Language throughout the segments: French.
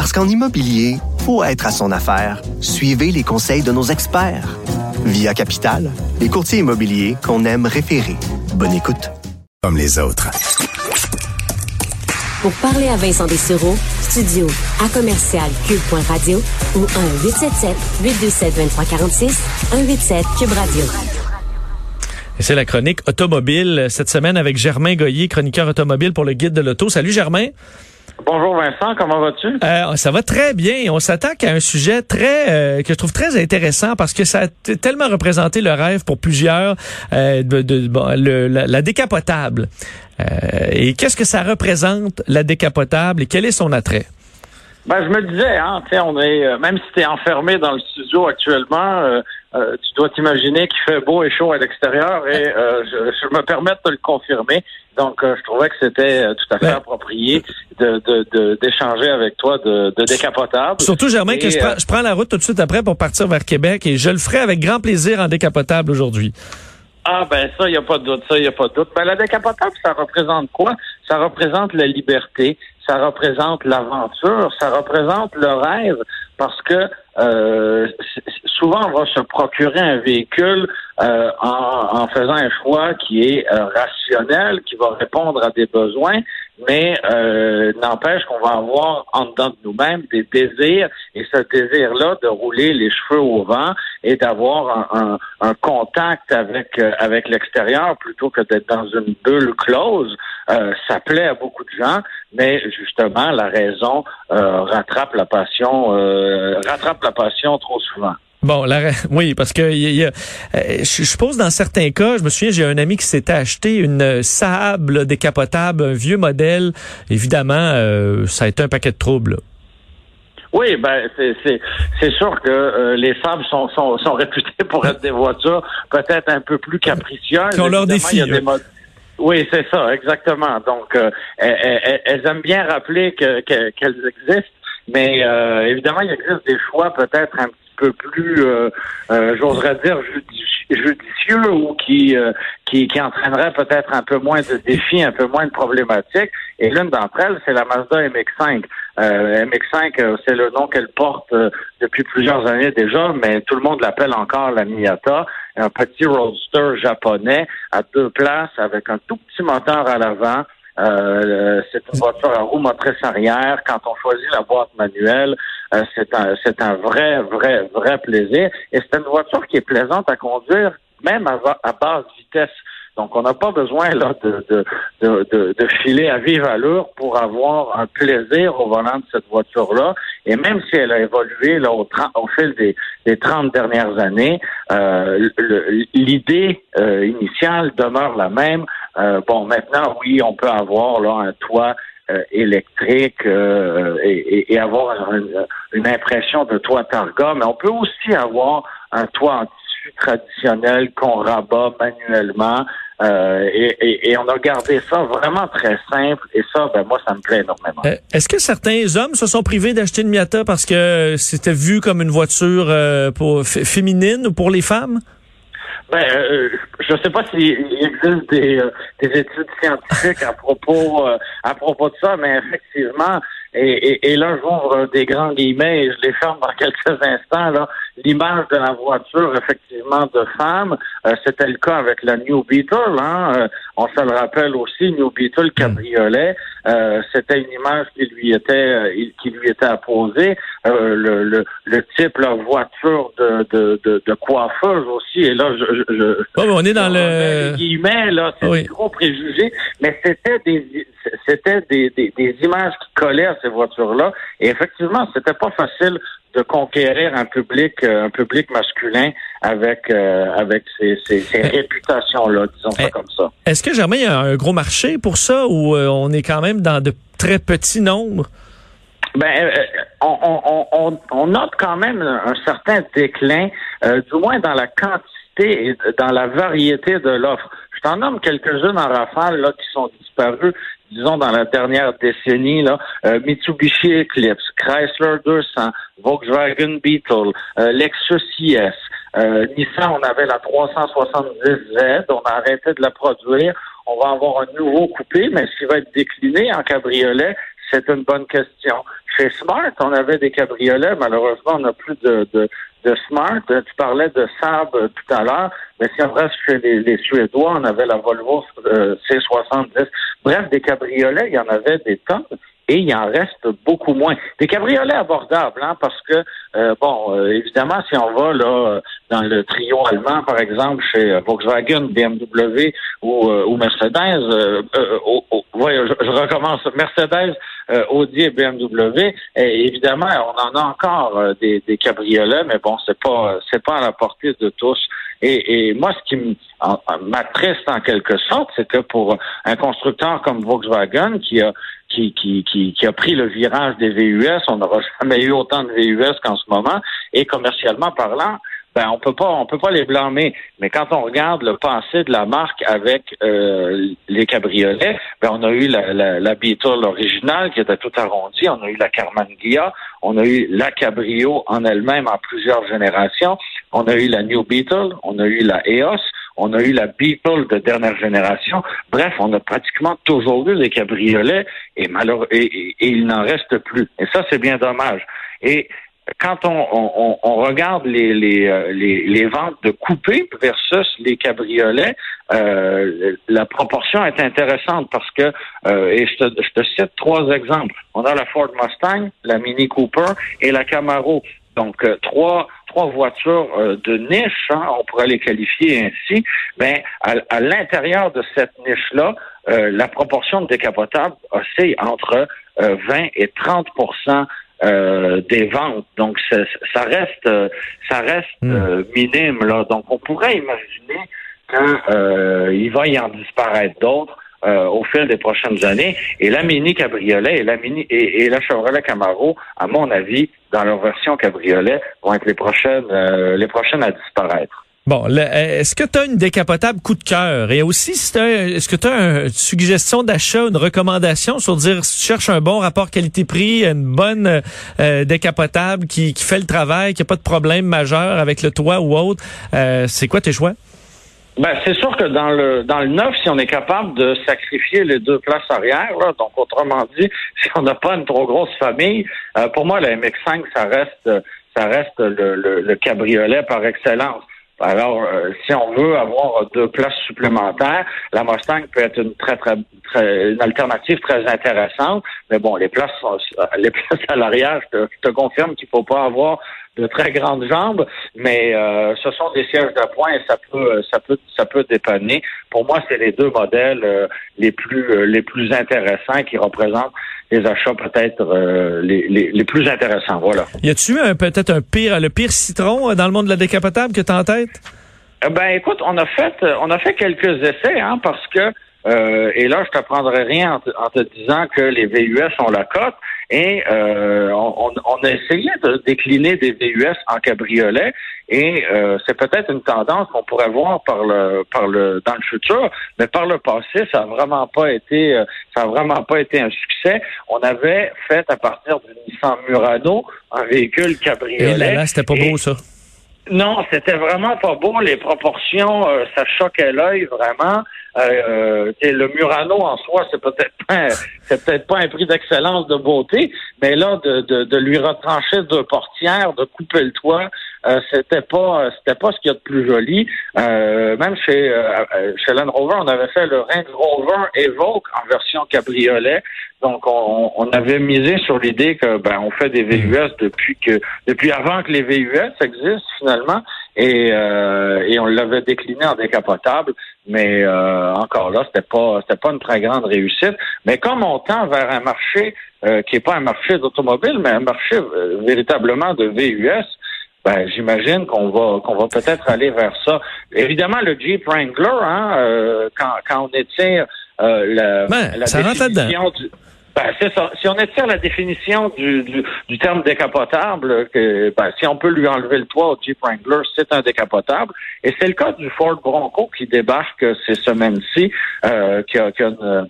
Parce qu'en immobilier, faut être à son affaire. Suivez les conseils de nos experts. Via Capital, les courtiers immobiliers qu'on aime référer. Bonne écoute. Comme les autres. Pour parler à Vincent Dessureau, studio à commercial cube.radio ou 1-877-827-2346, 187 Cube Radio. Et c'est la chronique automobile cette semaine avec Germain Goyer, chroniqueur automobile pour le guide de l'auto. Salut Germain. Bonjour Vincent, comment vas-tu? Euh, ça va très bien. On s'attaque à un sujet très euh, que je trouve très intéressant parce que ça a tellement représenté le rêve pour plusieurs euh, de, de bon, le, la, la, décapotable. Euh, et qu'est-ce que ça représente la décapotable et quel est son attrait? Ben, je me disais, hein, on est, euh, même si tu es enfermé dans le studio actuellement, euh, euh, tu dois t'imaginer qu'il fait beau et chaud à l'extérieur et je, je, me permets de te le confirmer. Donc, je trouvais que c'était tout à fait approprié de, d'échanger de, avec toi de, de décapotable. Surtout, Germain, que je prends, je prends la route tout de suite après pour partir vers Québec et je le ferai avec grand plaisir en décapotable aujourd'hui. Ah ben ça, il n'y a pas de doute, ça, il n'y a pas de doute. Ben, la décapotable, ça représente quoi? Ça représente la liberté, ça représente l'aventure, ça représente le rêve, parce que euh, souvent on va se procurer un véhicule euh, en, faisant un choix qui est euh, rationnel, qui va répondre à des besoins, mais euh, n'empêche qu'on va avoir en dedans de nous-mêmes des désirs, et ce désir-là de rouler les cheveux au vent et d'avoir un, contact avec euh, avec l'extérieur plutôt que d'être dans une bulle close, euh, ça plaît à beaucoup de gens, mais justement la raison euh, rattrape la passion, rattrape la passion trop souvent. Bon, la, oui, parce que y y a, je, suppose dans certains cas, je me souviens, j'ai un ami qui s'était acheté une Saab là, décapotable, un vieux modèle. Évidemment, euh, ça a été un paquet de troubles. Là. Oui, ben c'est sûr que euh, les Saab sont, sont, sont réputées pour être des voitures peut-être un peu plus capricieuses. Qui ont leur défi. Oui, c'est ça, exactement. Donc, euh, elles, elles, aiment bien rappeler qu'elles que, qu existent, mais euh, évidemment, il existe des choix peut-être un peu plus, euh, euh, j'oserais dire, judicieux ou qui, euh, qui, qui entraînerait peut-être un peu moins de défis, un peu moins de problématiques. Et l'une d'entre elles, c'est la Mazda MX-5. Euh, MX-5, c'est le nom qu'elle porte depuis plusieurs années déjà, mais tout le monde l'appelle encore la Miata, un petit roadster japonais à deux places avec un tout petit moteur à l'avant. Euh, c'est une voiture à roue motrice arrière. Quand on choisit la boîte manuelle, euh, c'est un, c'est un vrai, vrai, vrai plaisir. Et c'est une voiture qui est plaisante à conduire, même à, à basse vitesse. Donc, on n'a pas besoin là de, de, de, de, filer à vive allure pour avoir un plaisir au volant de cette voiture-là. Et même si elle a évolué là, au, au fil des, des 30 dernières années, euh, l'idée euh, initiale demeure la même. Euh, bon, maintenant, oui, on peut avoir là un toit euh, électrique euh, et, et, avoir une, une, impression de toit targa, mais on peut aussi avoir un toit en tissu traditionnel qu'on rabat manuellement. Euh, et, et, on a gardé ça vraiment très simple et ça, ben moi, ça me plaît énormément. Euh, Est-ce que certains hommes se sont privés d'acheter une Miata parce que c'était vu comme une voiture euh, pour féminine ou pour les femmes? Ben, euh, je ne sais pas s'il existe des, euh, des, études scientifiques à propos euh, à propos de ça, mais effectivement, et, et, et là j'ouvre des grands guillemets et je les ferme dans quelques instants. Là, l'image de la voiture, effectivement, de femme, c'était le cas avec la New Beetle. Hein, on se le rappelle aussi, New Beetle cabriolet. C'était une image qui lui était qui lui était apposée. le, le, le type, la voiture de, de, de, de coiffeuse aussi. Et là, je, je, oh, on est dans le guillemets là, c'est oui. gros préjugés, mais c'était des c'était des, des, des, images qui collaient à ces voitures-là. Et effectivement, c'était pas facile de conquérir un public un public masculin avec euh, avec ces, ces, ces réputations-là, disons ça comme ça. Est-ce que Germain, il y a un gros marché pour ça ou euh, on est quand même dans de très petits nombres? Ben, on, on, note quand même un certain déclin, du moins dans la quantité et dans la variété de l'offre. Je t'en nomme quelques-unes en rafale là, qui sont disparues, disons, dans la dernière décennie. Là. Euh, Mitsubishi Eclipse, Chrysler 200, Volkswagen Beetle, euh, Lexus IS, euh, Nissan, on avait la 370Z, on a arrêté de la produire. On va avoir un nouveau coupé, mais s'il va être décliné en cabriolet, c'est une bonne question. Chez Smart, on avait des cabriolets. Malheureusement, on n'a plus de, de, de Smart. Tu parlais de Saab euh, tout à l'heure. Mais si on reste chez les, Suédois, on avait la Volvo euh, C70. Bref, des cabriolets, il y en avait des tonnes et il en reste beaucoup moins. Des cabriolets abordables, hein, parce que euh, bon, euh, évidemment, si on va là dans le trio allemand, par exemple, chez Volkswagen, BMW ou, Mercedes, je, recommence. Mercedes, Audi et BMW, évidemment, on en a encore des, des cabriolets, mais bon, c'est pas c'est pas à la portée de tous. Et, et moi, ce qui m'attriste en quelque sorte, c'est que pour un constructeur comme Volkswagen qui a qui, qui, qui, qui, a pris le virage des VUS. On n'aura jamais eu autant de VUS qu'en ce moment. Et commercialement parlant, ben on peut pas on peut pas les blâmer. Mais quand on regarde le passé de la marque avec euh, les cabriolets, ben on a eu la, la, la, Beetle originale qui était tout arrondie, on a eu la Carman Ghia, on a eu la Cabrio en elle-même en plusieurs générations, on a eu la New Beetle, on a eu la EOS, on a eu la Beetle de dernière génération. Bref, on a pratiquement toujours eu des cabriolets et, malheureux, et, il n'en reste plus. Et ça, c'est bien dommage. Et quand on, regarde les, les, ventes de coupés versus les cabriolets, euh, la proportion est intéressante parce que, euh, et je te, cite trois exemples. On a la Ford Mustang, la Mini Cooper et la Camaro. Donc, euh, trois, trois voitures euh, de niche, hein, on pourrait les qualifier ainsi, mais ben, à, l'intérieur de cette niche-là, euh, la proportion de décapotables oscille entre 20 et 30% des ventes. Donc, ça reste, ça reste hmm. minime. Là. Donc, on pourrait imaginer qu'il va y en disparaître d'autres. Au fil des prochaines années. Et la Mini Cabriolet et la Mini et la Chevrolet Camaro, à mon avis, dans leur version cabriolet, vont être les prochaines, euh, les prochaines à disparaître. Bon, euh, est-ce que tu as une décapotable coup de cœur? Et aussi, est-ce que tu as une suggestion d'achat, une recommandation sur dire si tu cherches un bon rapport qualité-prix, une bonne euh, décapotable qui, qui, fait le travail, qui n'a pas de problème majeur avec le toit ou autre, c'est quoi tes choix? Ben, c'est sûr que dans le dans le neuf, si on est capable de sacrifier les deux places arrière, là, donc autrement dit, si on n'a pas une trop grosse famille, euh, pour moi, la MX5, ça reste ça reste le, le, cabriolet par excellence. Alors, euh, si on veut avoir deux places supplémentaires, la Mustang peut être une très, très, très une alternative très intéressante. Mais bon, les places sont, les places à l'arrière, je te, je te confirme qu'il faut pas avoir de très grandes jambes, mais euh, ce sont des sièges de poing et ça peut ça peut ça peut dépanner. Pour moi, c'est les deux modèles euh, les plus euh, les plus intéressants qui représentent les achats peut-être les, les, les, plus intéressants. Voilà. Y a-tu peut-être un pire le pire citron dans le monde de la décapotable que tu as en tête? ben écoute, on a fait on a fait quelques essais hein, parce que euh, et là, je t'apprendrai rien en te, disant que les VUS ont la cote. Et euh, on, a essayé de décliner des VUS en cabriolet. Et euh, c'est peut-être une tendance qu'on pourrait voir par le, par le, dans le futur, mais par le passé, ça a vraiment pas été, ça a vraiment pas été un succès. On avait fait à partir du Nissan Murano un véhicule cabriolet. Et là, là c'était pas beau ça. Non, c'était vraiment pas beau. Les proportions, euh, ça choquait l'œil vraiment. Euh, euh le Murano en soi, c'est peut-être pas, peut-être pas un prix d'excellence de beauté, mais là, de, de, de, lui retrancher deux portières, de couper le toit, euh, c'était pas, c'était pas ce qu'il y a de plus joli. même chez chez Land Rover, on avait fait le Range Rover Evoque en version cabriolet. Donc, on, on avait misé sur l'idée que ben on fait des VUS depuis que depuis avant que les VUS existent finalement, et, euh, et on l'avait décliné en décapotable, mais euh, encore là, c'était pas c'était pas une très grande réussite. Mais comme on tend vers un marché euh, qui est pas un marché d'automobile, mais un marché véritablement de VUS, ben, j'imagine qu'on va qu'on va peut-être aller vers ça. Évidemment, le Jeep Wrangler, hein, quand, quand on étire euh, la, ben, la ça rentre là-dedans. Ben, c'est ça. Si on étire la définition du, du, du terme décapotable, que, ben, si on peut lui enlever le toit au Jeep Wrangler, c'est un décapotable. Et c'est le cas du Ford Bronco qui débarque ces semaines-ci, euh, qui a, qui a, une,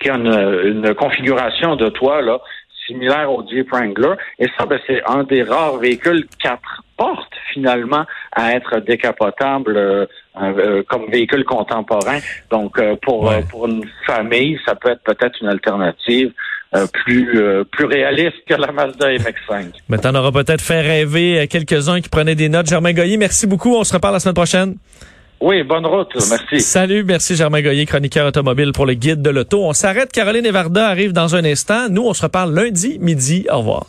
qui a une, une configuration de toit là, similaire au Jeep Wrangler. Et ça, ben, c'est un des rares véhicules quatre portes, finalement, à être décapotable euh, euh, comme véhicule contemporain. Donc, euh, pour, Ouais. pour une famille, ça peut être peut-être une alternative plus, plus réaliste que la Mazda MX-5. Mais t'en auras peut-être fait rêver euh, quelques-uns qui prenaient des notes. Germain Goyer, merci beaucoup. On se reparle la semaine prochaine. Oui, bonne route. Merci. Salut, merci Germain Goyer, chroniqueur automobile pour le guide de l'auto. On s'arrête. Caroline Evarda arrive dans un instant. Nous, on se reparle lundi midi. Au revoir.